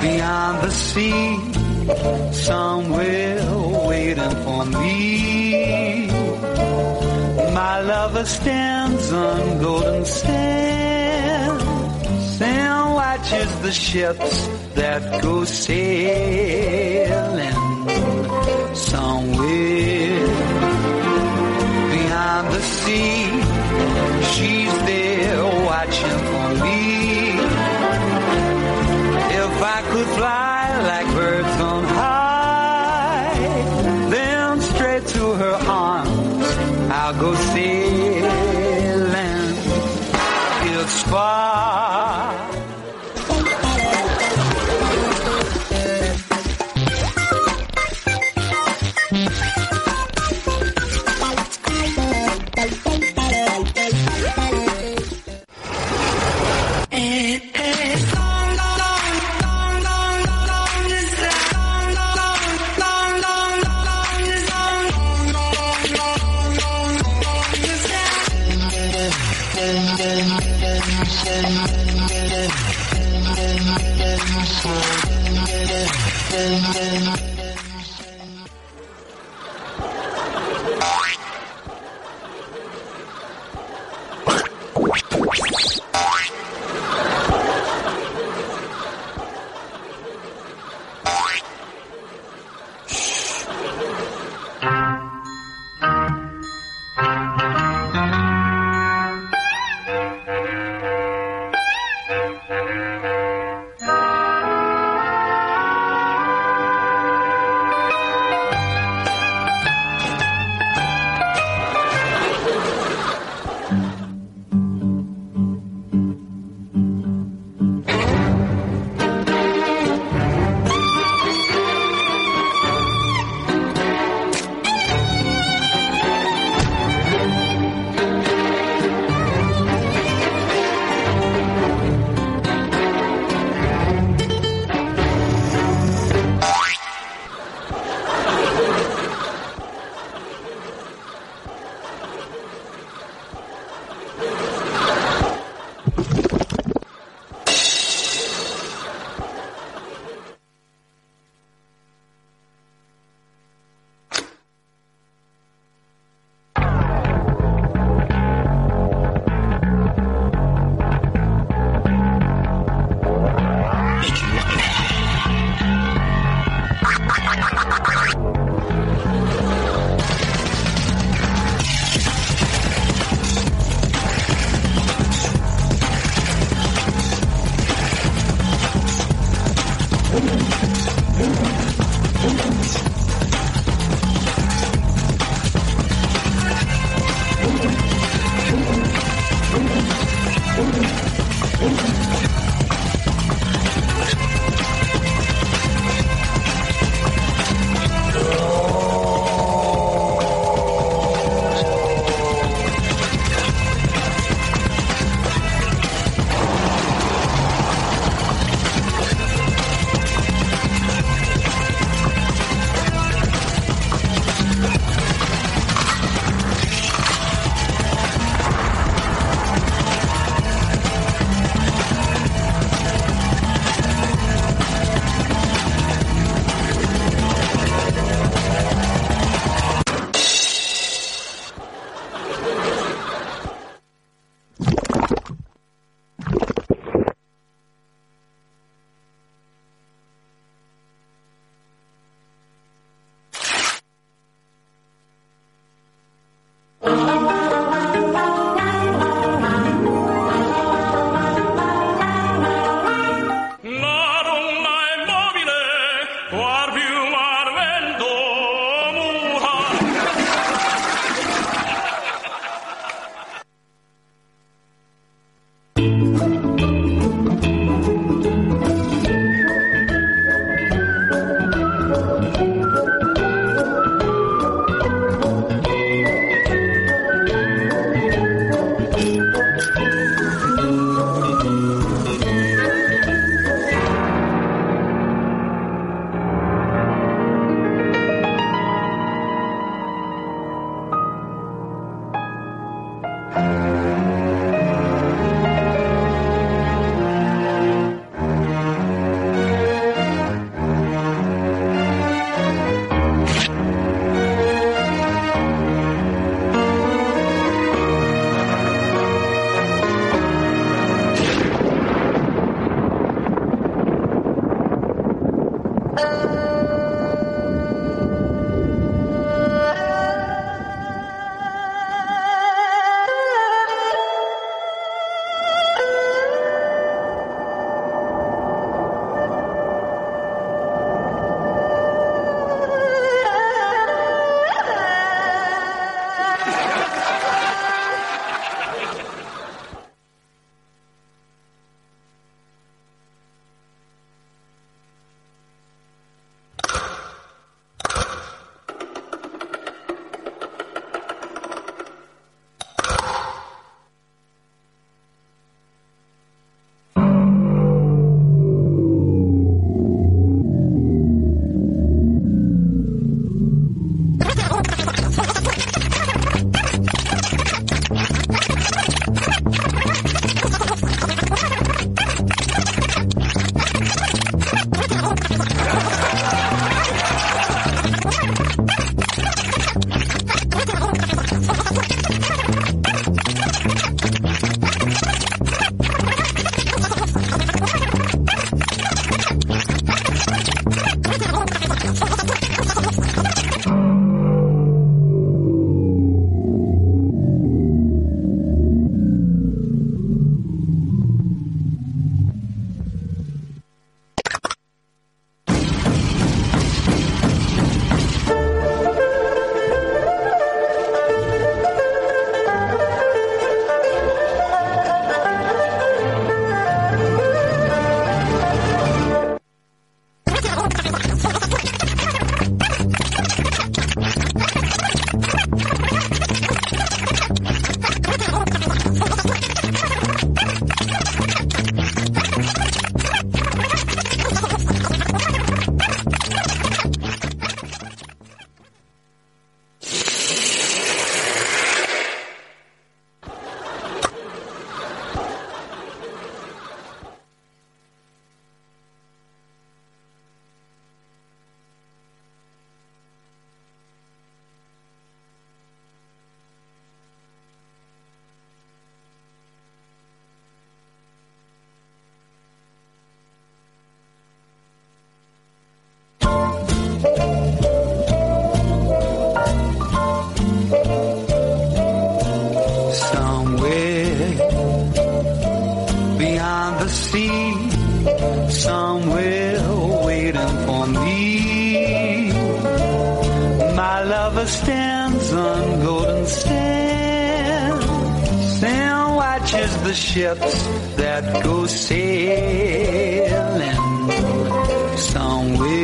beyond the sea, somewhere waiting for me. My lover stands on golden sands and watches the ships that go sailing somewhere beyond the sea. She's there fly like birds on high, then straight to her arms I'll go sailing. It's far. Stands on golden sands and watches the ships that go sailing. Somewhere